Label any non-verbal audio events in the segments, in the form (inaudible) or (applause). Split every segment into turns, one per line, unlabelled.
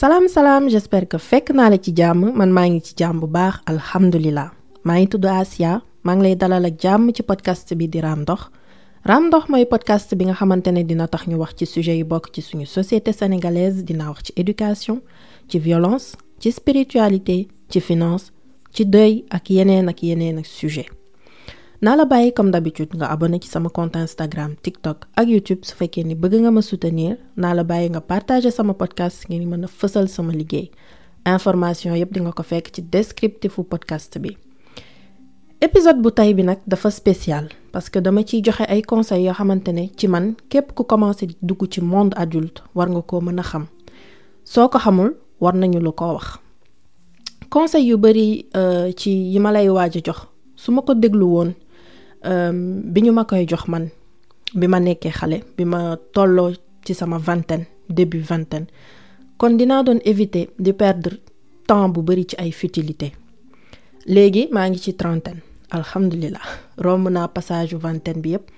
salaam salaam j'espère que fekk naa la man maa ngi ci jàmm bu baax alhamdulilah maa ngi Asia. Maa ngi podcast bi di podcast bi nga xamante ne dina tax ñu société sénégalaise éducation violence ci spiritualité finance ci deuil ak yeneen sujet naa la bàyyi comme d'habitude nga abonné ci sama compte Instagram TikTok ak YouTube. Su fekkee ni bëgg nga ma soutenir naa la bàyyi nga partager sama podcast ngeen mën a fësal sama liggéey. Information yépp di nga ko fekk ci descriptifu podcast bi. Épisode bu tey bi nag dafa spécial parce que dama ciy joxe ay conseils yoo xamante ne ci man képp ku commencé di dugg ci monde adulte war nga koo mën xam. Soo xamul war nañu lu ko wax. Conseil yu bari ci yi ma lay waaj a jox. Su ma ko déglu woon bi ñu ma koy jox man bi ma nekkee xale bi ma tolloo ci sama vingtaine début vingtaine kon dinaa doon éviter di perdre temps bu bari ci ay futilité. Léegi maa ngi ci trentaine alhamdulilah romb naa passage vingtaine bi yépp.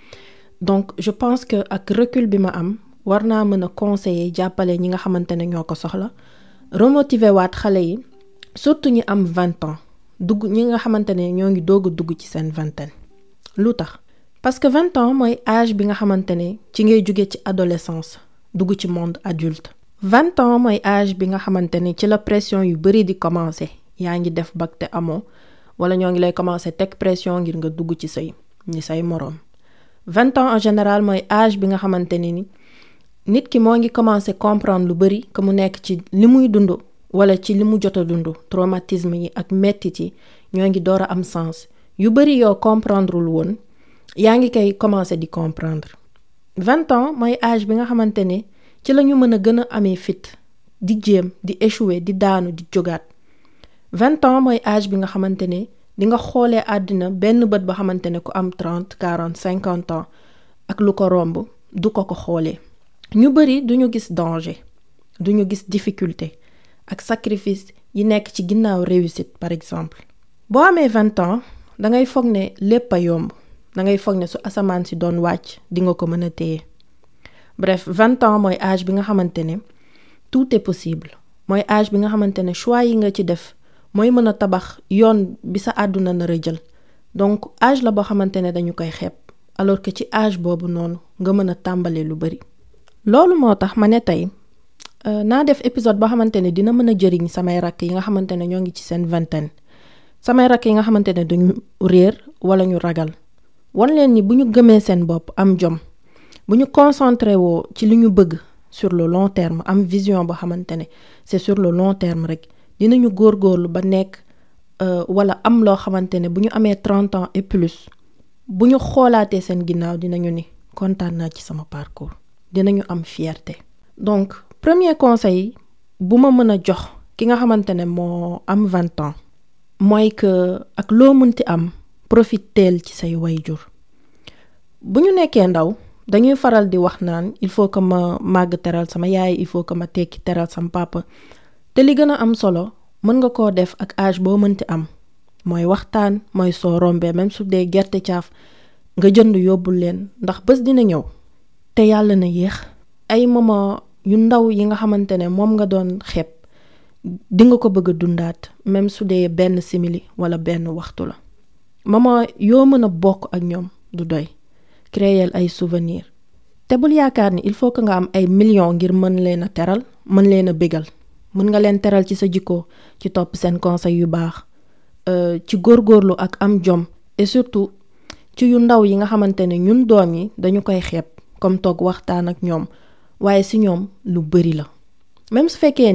Donc je pense que ak recul bi ma am war naa mën a conseiller jàppale ñi nga xamante ne ñoo ko soxla remotiver waat xale yi surtout ñi am vingt ans dugg ñi nga xamante ne ñoo ngi doog a dugg ci seen vingtaine parce que vingt ans mooy âge bi nga xamante ne ci ngay ci adolescence dugg monde adulte. Vingt ans mooy âge bi nga xamante ne ci la pression yu bari di commencer. Yaa ngi def bac te amoo wala ñoo ngi lay commencer teg pression ngir nga dugg ci say ñi say moroom. Vingt ans en général mooy âge bi nga xamante ne ni nit ki moo ngi comprendre lu bari que mu nekk ci li muy dund wala ci a traumatisme yi ak mettit yi ñoo ngi door a am sens yu bari yoo comprendrewul woon yaa ngi koy commencer di comprendre. Vingt ans mooy âge bi nga xamante ne ci la mën a gën a amee fit di jéem di échouer di daanu di jógaat. Vingt ans mooy âge bi nga xamante ne di nga xoolee àddina benn bët ba xamante ne ku am trente quarante cinquante ans ak lu ko romb du ko ko xoolee. Ñu bari duñu gis danger duñu gis difficulté ak sacrifice yi nekk ci ginnaaw par exemple. Boo amee vingt ans dangay foog ne lépp a ne su asamaan si doon wàcc di a bref vingt ans mooy âge bi nga xamante ne tout est possible. Mooy âge bi nga xamante ne choix yi nga ci def mooy mën a tabax yoon bi sa àdduna nar a jël. Donc âge la boo xamante ne dañu koy xeeb. Alors que ci âge boobu noonu nga mën a tàmbale lu bari. Loolu moo tax ma ne tey naa def épisode boo xamante ne dina mën a jëriñ samay rakk yi nga xamante ne ñoo ngi ci seen vingtaine samay rakk yi nga xamante ne dañu réer wala ñu ragal. Wan leen ni bu ñu gëmee seen bopp am jom bu ñu concentré woo ci li ñu bëgg sur le long terme am vision boo xamante ne c'est sur le long terme rek dinañu góorgóorlu ba nekk wala am loo xamante ne bu ñu amee trente ans et plus bu ñu xoolaatee seen ginnaaw dinañu ni kontaan naa ci sama parcours dinañu am fierté. Donc premier conseil bu ma mën a jox ki nga xamante ne moo am vingt ans mooy que ak loo mënti am profiteel ci say wayjur bu ñu nekkee ndaw dañuy faral di wax naan il faut que ma màgg teral sama yaay il faut que ma tekki teral sama papa. Te li gën a am solo mën nga koo def ak âge boo mënti am. Mooy waxtaan mooy soo rombee même su dee gerte caaf nga jënd yóbbul leen ndax bés dina ñëw te yàlla na yéex. Ay moment yu ndaw yi nga xamante ne moom nga doon di nga ko bëgg a même su dee simili wala benn waxtu la. Moment yoo mën a bokk ak ñoom du doy. Ay souvenir te bul yaakaar ni il faut que nga am ay millions ngir mën leen a teral mën leen a bégal. Mën nga leen teral ci sa jikko ci topp seen conseil yu baax. Ci góorgóorlu ak am jom. Et surtout ci yu ndaw yi nga xamante ne ñun doom yi dañu comme toog waxtaan ak ñoom. Waaye lu bari la. Même su fekkee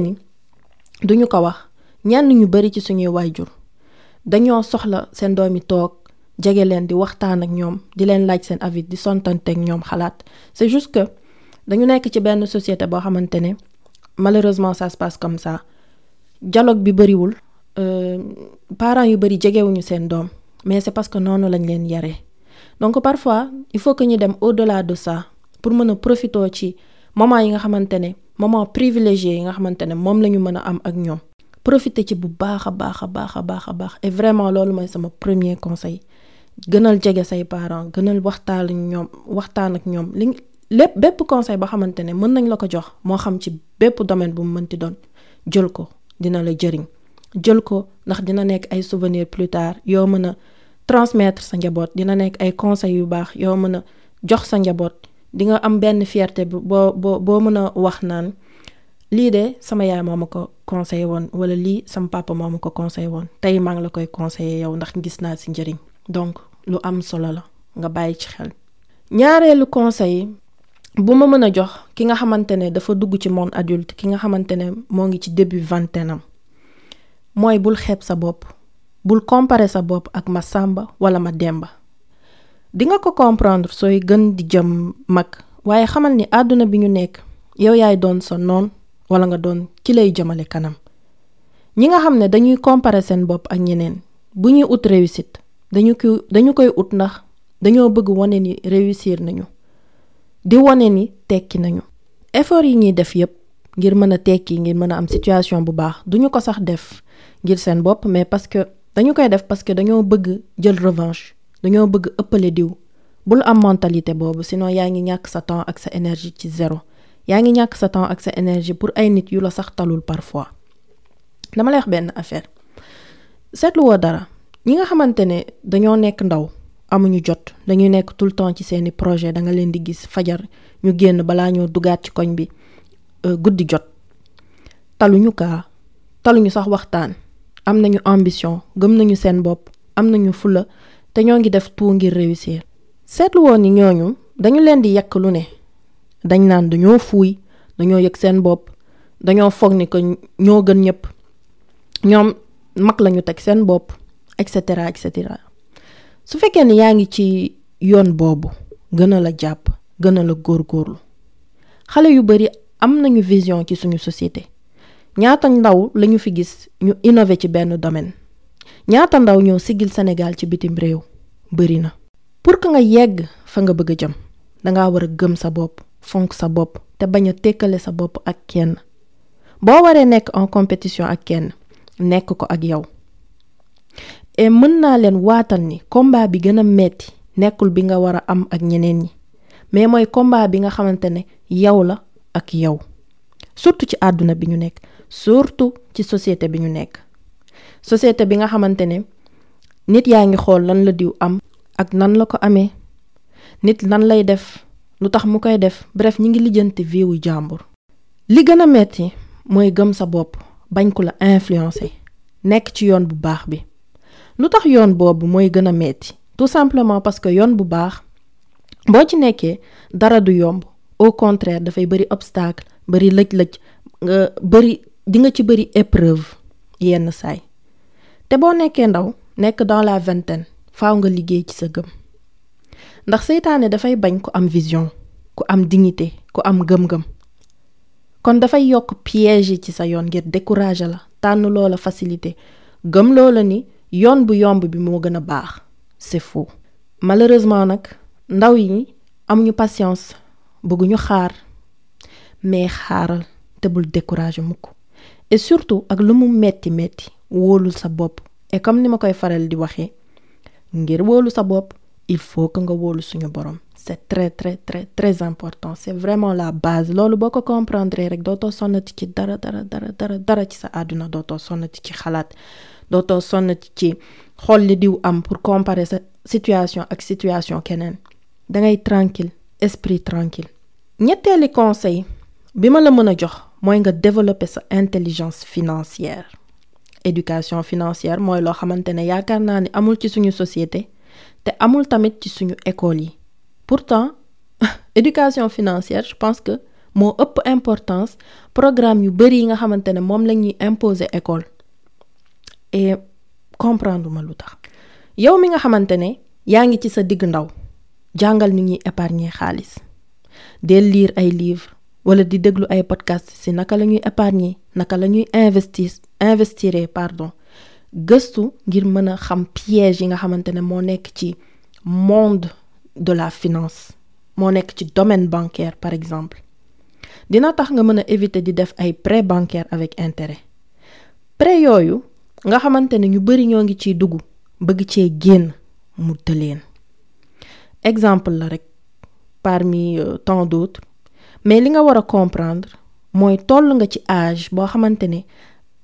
duñu ko wax. Ñenn ñu bari ci suñuy waajur dañoo soxla seen doom yi toog jege leen di waxtaan ak ñoom di leen laaj seen avis di sontante ak ñoom xalaat. C'est juste que dañu nekk ci benn société boo xamante ne malheureusement ça se passe comme ça. Dialogue bi bariwul parents yu bari jegewuñu seen doom mais c'est parce que noonu lañ leen yaree. Donc parfois il faut que ñu dem au-delà de ça pour mën a profiter ci moment yi nga xamante ne moment privilégié yi nga la am ak et vraiment loolu mooy premier conseil. Gënal jege say parents gënal waxtaan ak waxtaan ak bépp conseil ne mën nañ la ko jox moo xam ci bépp domaine bu mënti doon jël ko dina la jëriñ. Souvenir plus tard yoo mën a transmettre sa njaboot. Dina nekk ay conseils yu baax di nga am benn fierté boo boo boo mën a wax naan de sama yaay moo ma ko conseillé woon wala lii sama papa moo ma ko conseillé woon. Tey maa ngi la koy conseillé yow ndax gis naa njëriñ. Donc lu am solo la nga bàyyi ci xel. ñaareelu conseil bu ma mën a jox ki nga xamante ne dafa dugg ci monde adulte ki nga xamante ne moo ngi ci début vingtaine am mooy bul xeeb sa bopp bul comparer sa bopp ak ma wala ma di nga ko comprendre sooy gën di jëm mag waaye xamal ni àdduna bi ñu nekk yow yaay doon sa noon wala nga doon ki lay jëmale kanam. Ñi nga xam ne dañuy comparer seen bopp ak ñeneen bu ñuy ut réussite dañu ko dañu koy ut ndax dañoo bëgg wane ni réussir nañu di wane ni tekki nañu. Effort yi ñuy def yépp ngir mën a tekki ngir mën a am situation bu baax duñu def ngir seen mais parce que dañu koy def parce que dañoo bëgg jël revanche dañoo bëgg ëppale diw. Bul am mentalité boobu sinon yaa ngi ñàkk sa temps ak sa énergie ci zéro. Yaa ngi ñàkk sa temps énergie pour ay nit yu la sax talul parfois. Dama lay wax benn affaire. Seetlu woo dara. Ñi nga xamante ne dañoo nekk ndaw amuñu jot dañuy nekk tout le temps ci seeni projet da nga leen di gis fajar ñu génn balaa ñoo dugaat ci koñ bi guddi jot. Taluñu kaa ambition gëm nañu seen bopp am te ñoo ngi def tout ngir réussir. Seetlu woon ne. Dañ naan dañoo fuuy dañoo yëg seen bopp dañoo foog ni ko ñoo gën ñëpp. Ñoom mag lañu teg seen bopp et cetera et cetera. Su a la vision ci suñu société. Ñaata ndaw lañu fi gis ñaata ndaw ñoo sigil Sénégal ci bitim réew? Bari na. Pour que nga yegg fa nga bëgg a jëm danga war a gëm sa bopp fonk sa bopp te bañ a tekkale sa bopp ak kenn. Boo waree nekk en compétition ak kenn nekk ko ak yow. Et mën naa leen waatal ni combat a metti nekkul bi nga war am ak ñeneen ñi mais mooy combat bi nga xamante ne yow la ak yow. Surtout ci àdduna bi ñu nekk surtout ci société bi ñu société bi nga xamante ne nit yaa ngi xool lan la diw am ak nan la ko amee. Nit bref ñi ngi lijjanti viwu jàmbur. Li gën a metti mooy gëm sa bopp bañ ku la influencer nekk ci yoon bu baax bi. Lu tax yoon tout simplement parce que yoon bu baax boo ci nekkee dara du yomb. Au contraire dafay obstacle lëj-lëj nga te boo nekkee ndaw nekk dans la vingtaine faaw nga liggéey ci sa gëm. Ndax seytaane dafay bañ ku am vision ku am dignité ku am gëm-gëm. Kon dafay yokk piège yi ci sa yoon ngir décourager la tànn loola facilité. Gëm loola ni yoon bu yomb bi moo gën a baax. C'est faux. Malheureusement nag ndaw yi amuñu patience bëgguñu xaar. Mais xaaral te bul décourager mukk. Et surtout ak lu mu metti metti wóolul sa bopp. Et comme ni ma koy faral di waxee ngir wóolu sa bopp il faut que nga wóolu suñu borom. C'est très très très très important. C'est vraiment la base. Loolu boo ko comprendre rek dootoo sonnati ci dara dara dara dara dara ci sa àdduna dootoo sonnati ci xalaat dootoo sonnati ci xool li diw am pour comparer sa situation ak situation keneen. Dangay tranquille esprit tranquille. Ñetteeli conseil bi ma la mën a jox mooy nga développer sa intelligence financière éducation financière mooy loo xamante ne yaakaar naa ni amul ci suñu société te amul tamit ci suñu école yi. Pourtant (laughs) éducation financière je pense que moo ëpp importance programme yu bari yi nga xamante ne moom imposer école. Et comprendre ma lu tax. Yow mi nga xamante ne yaa ngi ci sa digg ndaw jàngal ni ñuy épargner xaalis del lire ay livres wala di déglu ay podcast ci naka la ñuy épargner naka la ñuy investir investir pardon gëstu ngir mën a xam piège yi nga xamante ne moo nekk ci monde de la finance moo nekk ci domaine bancaire par exemple. Dina tax nga mën éviter di def ay prêt bancaire avec intérêt. Prêt yooyu nga xamante ne ñu bari ñoo ngi ciy dugg bëgg cee génn mu tëleen. Exemple la rek parmi tant d'autres. Mais li nga war a comprendre mooy toll nga ci âge boo xamante ne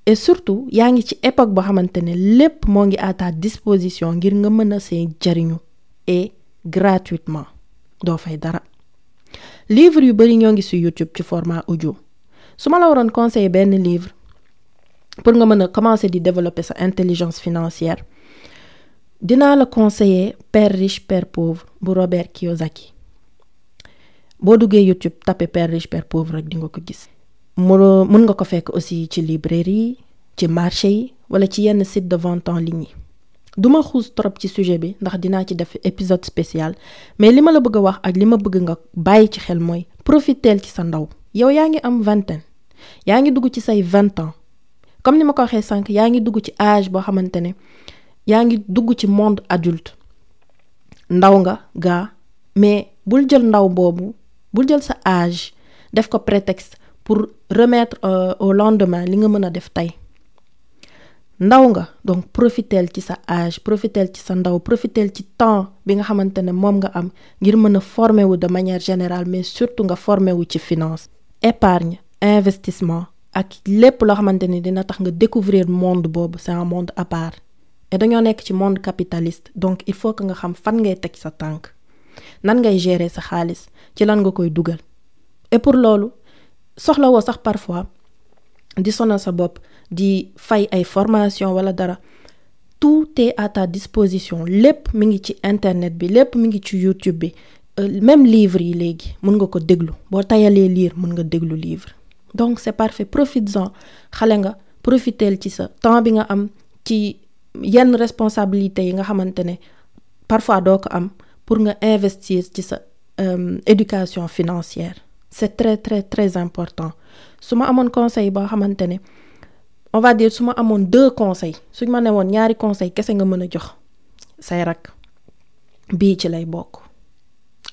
et surtout yaa ngi ci époque boo xamante ne lépp moo ngi à ta disposition ngir nga mën a see jariñu et gratuitement. Doo fay dara. Livre yu bari ñoo ngi ci YouTube ci format audio. Su ma la waroon conseiller livre pour nga mën a commencer di développer sa intelligence financière dinaa la conseiller Père riche Père pauvre bu Robert Kiyosaki. Boo duggee YouTube tapé Père riche Père pauvre rek di nga ko mu mën nga ko fekk aussi librairie ci marché yi wala ci site de vente en ligne yi. Duma xuus trop ci sujet bi ndax dinaa ci épisode spécial mais li ma la bëgg a wax ak li ma bëgg nga bàyyi ci xel mooy profiteel ci sa ndaw. Yow yaa ngi am vingtaine yaa ngi dugg ci say vingt ans. Comme ni ma ko waxee sànq yaa ngi dugg ci âge boo xamante ne yaa ngi dugg ci monde adulte. Ndaw nga gaa mais bul jël ndaw boobu bul jël sa âge def ko prétexte pour remettre au lendemain li nga mën a def tey. Ndaw nga donc profiteel ci sa âge profiteel ci sa ndaw profiteel ci temps bi nga xamante ne moom nga am ngir mën a former wu de manière générale mais surtout nga former wu ci finance. Épargne investissement ak lépp loo xamante ni dina tax nga découvrir monde boobu c'est un monde à part. Et dañoo nekk ci monde capitaliste donc il faut que nga xam fan ngay teg sa tànk nan ngay gérer sa xaalis ci lan nga koy dugal. Et pour loolu soxla woo sax parfois di sonal sa bopp di fay ay formation wala dara tout est à ta disposition. Lépp mi ngi ci internet bi lépp mi ngi ci YouTube bi. Même livre yi léegi mën nga ko déglu. Boo tayalee lire mën nga déglu livre. Donc c'est parfait. Profites-en xale nga profiteel ci sa temps bi nga am ci yenn responsabilité yi nga xamante ne parfois doo ko am pour nga investir ci sa éducation financière c'est très très très important. Su ma amoon conseil boo xamante ne on va dire su ma amoon deux conseils suñ ma ne woon ñaari conseil kese nga mën a jox say rak bii ci lay bokk.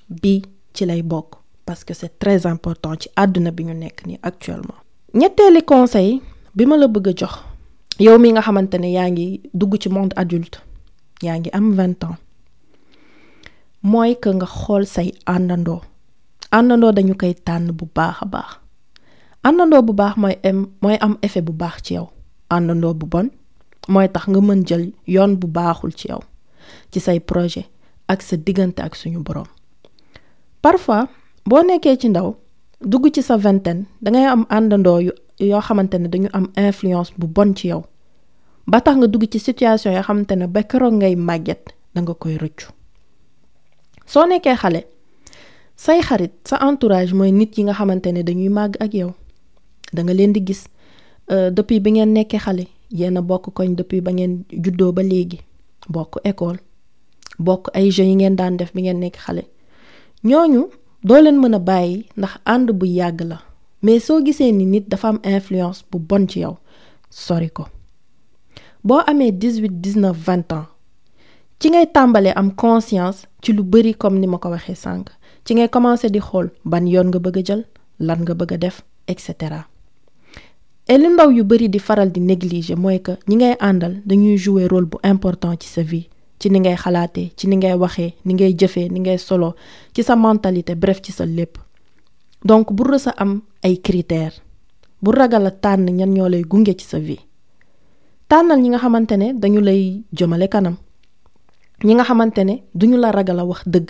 Bii ci lay bokk parce que c'est très important ci àdduna bi ñu nekk nii actuellement. Ñetteeli conseil bi ma la bëgg a jox yow mi nga xamante ne dugg ci monde adulte yaa ngi am vingt ans mooy que nga xool say àndandoo àndandoo dañu koy tànn bu baax a baax. Àndandoo bu baax mooy am mooy am effet bu baax ci yow. Àndandoo bu bon mooy tax nga mën jël yoon bu baaxul ci yow ci say projet ak sa diggante ak suñu boroom. Parfois boo nekkee ci ndaw dugg ci sa vingtaine dangay am àndandoo yu yoo xamante ne dañu am influence bu bon ci yow. Ba tax nga dugg ci situation yoo xamante ne ba keroog ngay màgget danga koy rëccu. Soo nekkee xale say xarit sa entourage mooy nit yi nga xamante ne dañuy màgg ak yow. Da gis. Depuis bi ngeen nekkee xale yéen a bokk koñ depuis ba ngeen juddoo ba école. Bokk ay jeux yi ngeen daan def bi ngeen nekk xale. Ñooñu doo leen mën a mais influence bu bon ci yow sori ko. Boo amee dix-huit dix-neuf vingt ans ci ngay am conscience ci lu comme ni ma ci ngay commencer di xool ban yoon nga bëgg a jël lan nga bëgg a def et cetera. Et li ndaw yu bari di faral di négliger mooy que ñi ngay àndal dañuy jouer rôle bu important ci sa vie ci ni ngay xalaatee ci ni ngay waxee ni ngay jëfee ni ngay solo ci sa mentalité bref ci sa lépp. Donc bu rës a am ay critères bu ragal a tànn ñan ñoo lay gunge ci sa vie tànnal ñi nga xamante ne dañu lay jëmale kanam ñi nga xamante ne duñu la ragal a wax dëgg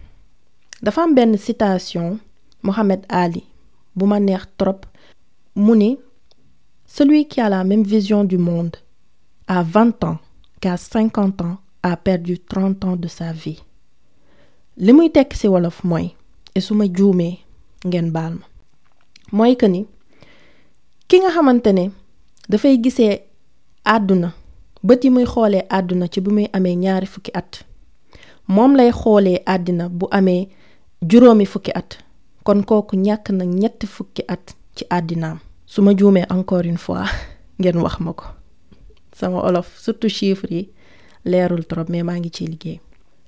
dafa am benn citation Mohamed Ali bu ma neex trop. Mu ni celui qui a la même vision du monde à vingt ans qu'à cinquante ans a perdu trente ans de sa vie. Li muy tekk ci wolof mooy et su ma juumee ngeen baal ma. Mooy que ni ki nga xamante ne dafay gisee àdduna bët yi muy xoolee àdduna ci bu muy amee ñaari fukki at moom lay xoolee àddina bu amee juróomi fukki at. Kon kooku ñàkk na ñetti fukki at ci àddinaam. Su ma juumee encore une fois (laughs) ngeen wax ma ko. Sama olof surtout chiffres yi leerul trop mais maa ngi ciy liggéey.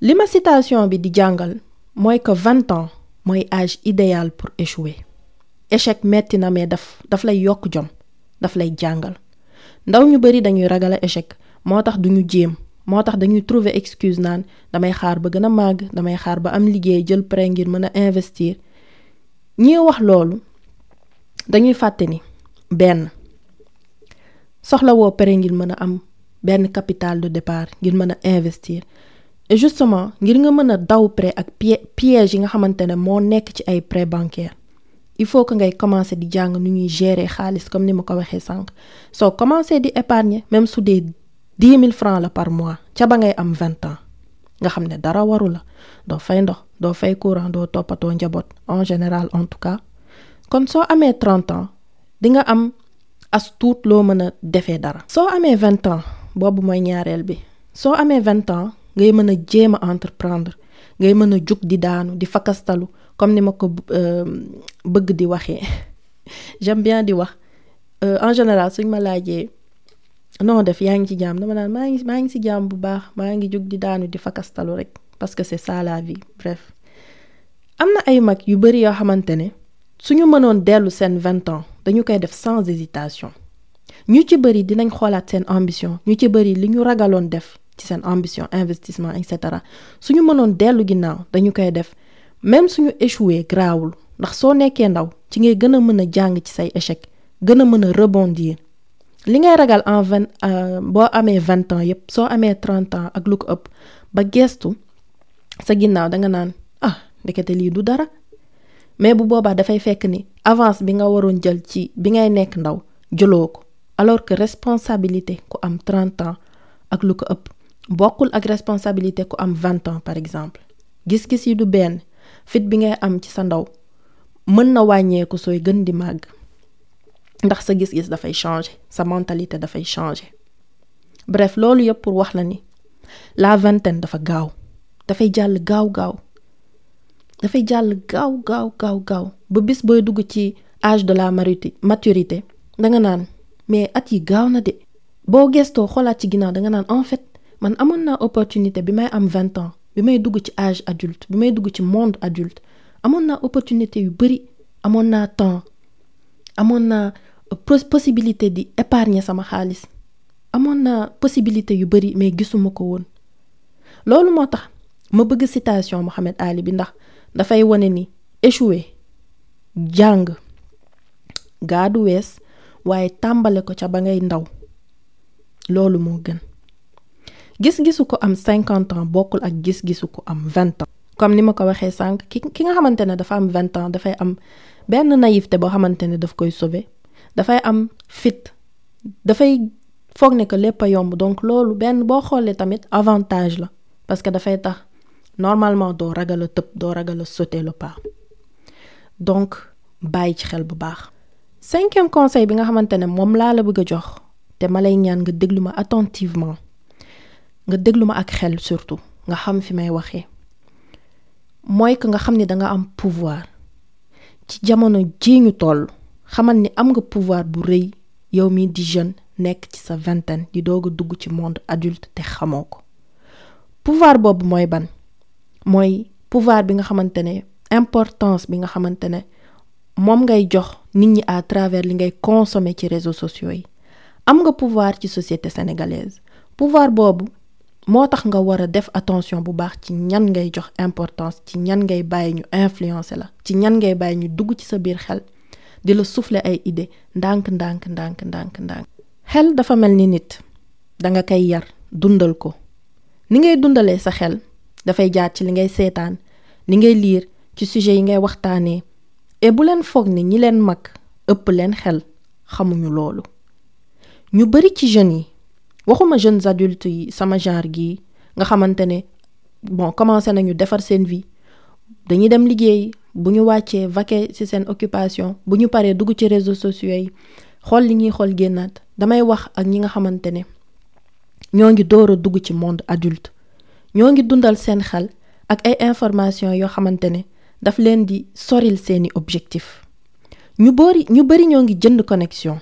li ma citation bi di jàngal mooy que vingt ans mooy âge idéal pour échouer. Échec metti na mais daf daf lay yokk jom daf lay jàngal. Ndaw ñu bari dañuy ragal échec moo tax duñu jéem moo tax dañuy trouver excuse naan damay xaar ba gën a màgg damay xaar ba am liggéey jël prêt ngir mën investir. Ñi wax loolu dañuy fàtte ni benn soxla woo prêt ngir mën a am benn capital de départ ngir mën investir. Et justement ngir nga mën daw prêt ak piège yi nga xamante ne moo nekk ci ay prêt bancaire il faut que ngay commencer di jàng nu ñuy gérer xaalis comme ni ma ko waxee sànq. Soo commencer di épargner même su dee dix mille francs la par mois ca ba ngay am vingt ans. Nga xam ne dara waru la. Doo fay ndox doo fay courant doo toppatoo njaboot. En général en tout cas. Kon soo amee trente ans di nga am as tuut loo mën a defee dara. soo amee vingt ans boobu mooy ñaareel bi. Soo amee vingt ans ngay mën a jéem a entreprendre. Ngay mën a jug di daanu fakastalu comme ni ma ko bëgg di waxee. (laughs) J'aime bien di wax. En général suñ ma. Non def yaa ngi ci jàmm. Dama naan maa ngi maa ngi jàmm bu baax. Maa ngi di daanu di parce que c'est ça la vie. Bref. Am na ay mag yu bari yoo xamante ne suñu mënoon dellu seen vingt ans dañu koy def sans hésitation. Ñu ci bari dinañ xoolaat seen ambition. Ñu ci bari li ñu ragaloon def ci seen ambition investissement et cetera suñu mënoon dellu ginnaaw dañu koy def. Même suñu échoué grawul. Ndax soo nekkee ndaw ci ngay gën a mën a jàng ci échec gën a rebondir li ngay ragal en vingt boo amee vingt ans yépp soo amee trente ans ak ko ëpp ba gestu sa ginnaaw danga naan ah ndekete lii du dara. Mais bu boobaa dafay fekk ni avance bi nga waroon jël ci bi ngay nekk ndaw jëloo ko. Alors que responsabilité ku am trente ans ak lu ko ëpp bokkul ak responsabilité ku am vingt ans par exemple. Gis-gis yi du benn. Fit bi ngay am ci sa ndaw mën na wàññeeku sooy gën di màgg ndax sa gis-gis dafay changer sa mentalité dafay changer. Bref loolu yëpp pour wax la ni la vingtaine dafa gaaw dafay jàll gaaw gaaw dafay jàll gaaw gaaw gaaw gaaw. Ba bis booy dugg ci âge de la maturité danga naan mais at yi gaaw na de. Boo gestoo xoolaat ci ginnaaw naan en fait man amoon naa opportunité bi may am vingt ans bi may dugg ci adulte bi may dugg ci monde adulte amoon naa opportunité yu bari amoon naa temps possibilité di épargner sama xaalis. Amoon naa possibilité yu bari mais gisuma ko woon. Loolu moo tax ma bëgg citation Mohamed Ali bi ndax dafay wane ni échouer jàng gaadu wees waaye tàmbale ko ca ba ngay ndaw. Loolu moo gën. Gis-gisu ko am cinquante ans bokkul ak gis-gisu ko am vingt ans. Comme ni ma ko waxee sànq ki ki nga xamante ne dafa am vingt ans dafay am benn naïveté boo xamante ne daf koy sauver dafay am fit. Dafay foog ne que lépp donc loolu benn boo xoolee avantage parce que dafay normalement doo ragal a tëb doo ragal a le pas. Donc bàyyi ci xel cinquième conseil bi nga xamante ne la bëgg a te ma nga déglu attentivement. Nga déglu ma surtout nga xam fi may waxee mooy nga xam am pouvoir. Xamal ni am nga pouvoir bu rëy yow mi di jeune nekk ci sa vingtaine di doog a dugg ci monde adulte te xamoo ko. Pouvoir boobu mooy ban? Mooy pouvoir bi nga xamante ne importance bi nga xamante ne moom ngay jox nit ñi à travers li ngay consommer ci réseaux sociaux yi. Am nga pouvoir ci société sénégalaise. Pouvoir boobu moo tax nga war a def attention bu baax ci ñan ngay jox importance ci ñan ngay bàyyi ñu influencer la ci ñan ngay bàyyi ñu dugg ci sa biir xel di la souffler ay idée ndànk ndànk ndànk ndànk ndànk. Xel dafa mel ni nit. Danga koy yar dundal ko. Ni ngay dundalee sa xel dafay jaar ci li ngay seetaan li ngay liir ci sujet yi ngay waxtaanee. Et bu leen foog ni ñi leen mag ëpp jeunes jeunes adultes yi sama genre gii nga xamante ne bon commencé nañu defar seen vie. Dañuy dem bu ñu wàccee ci seen occupation bu ñu dugg ci réseaux sociaux yi xool li ñuy xool damay wax ak ñi nga ñoo ngi dugg ci monde adulte. Ñoo dundal seen xel ak ay information ne daf di soril seeni objectif. Ñu bari ñu bari ñoo ngi jënd connexion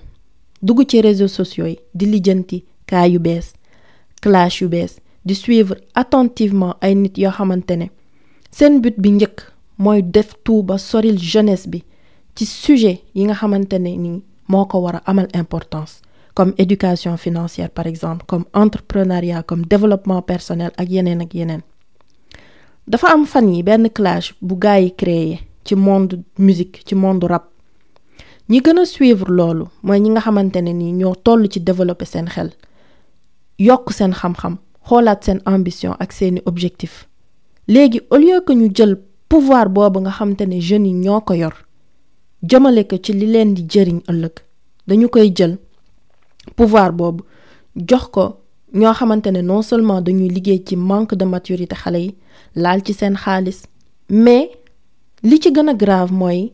dugg ci réseaux sociaux yi di clash yu bees di suivre attentivement ay nit yoo xamante ne seen but bi mooy def tout ba soril jeunesse bi ci sujet yi nga xamante ne ni moo ko war a amal importance comme éducation financière par exemple comme entrepreneuriat comme développement personnel ak yeneen ak yeneen. Dafa am fan yi benn clash bu gaa yi créé ci monde musique ci monde rap. Ñi gën a suivre loolu mooy ñi nga xamante ne ni ñoo toll ci développer seen xel yokk seen xam-xam xoolaat seen ambition ak seeni objectif léegi au lieu que ñu jël pouvoir boobu nga xamante ne jeunes yi ñoo ko yor jëmale ko ci li leen di jëriñ ëllëg. Dañu koy jël pouvoir boobu jox ko ñoo xamante non seulement dañuy liggéey ci manque de maturité xale yi laal ci seen xaalis mais li ci gën grave mooy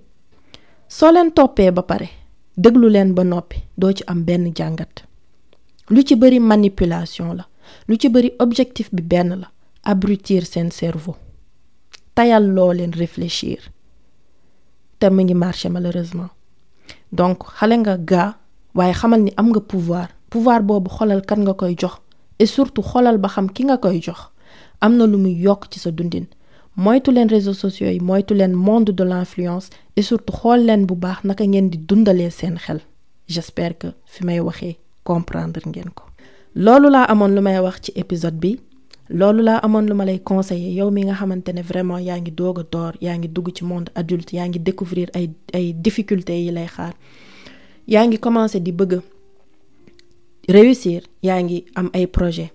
soo leen toppee ba pare déglu leen ba noppi doo ci am benn jàngat. Lu ci bëri manipulation la lu ci bëri objectif bi benn abrutir seen cerveau tayal loo réfléchir. Te mu ngi malheureusement. Donc xale nga gaa waaye xamal ni am nga pouvoir. Pouvoir boobu xolal kan nga koy et surtout xolal ba xam ki nga koy jox. Am na lu muy yokk ci dundin. Moytu leen réseaux sociaux yi monde de l'influence. Et surtout xool leen bu baax naka ngeen di dundalee seen xel. J'espère que fi may waxee comprendre ngeen ko. Loolu laa épisode bi loolu laa amoon lu ma lay conseiller. Yow mi nga xamante ne vraiment yaa ngi doog a door yaa ngi dugg ci monde adulte yaa ngi découvrir ay ay difficultés yi lay xaar. Yaa ngi commencer di bëgg réussir yaa ngi am ay projet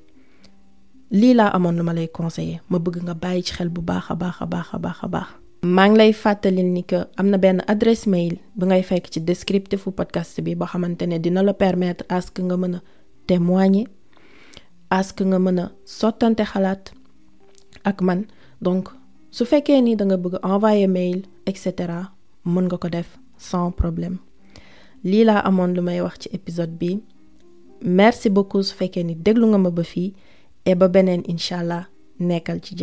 lii laa amoon lu ma lay conseiller. Ma bëgg nga bàyyi ci xel bu baax a baax a baax a baax a baax. Maa ngi lay fàttalil ni que am na benn adresse mail bu ngay fekk ci descriptif podcast bi boo xamante ne dina la permettre à ce que nga mën a témoigner à ce que nga a man. Donc su fekkee ni da nga bëgg envoyer mail et sans problème. Lii laa amoon lu may wax ci épisode bi. Merci beaucoup su fekkee ni déglu nga ma ba fii et ba beneen nekkal ci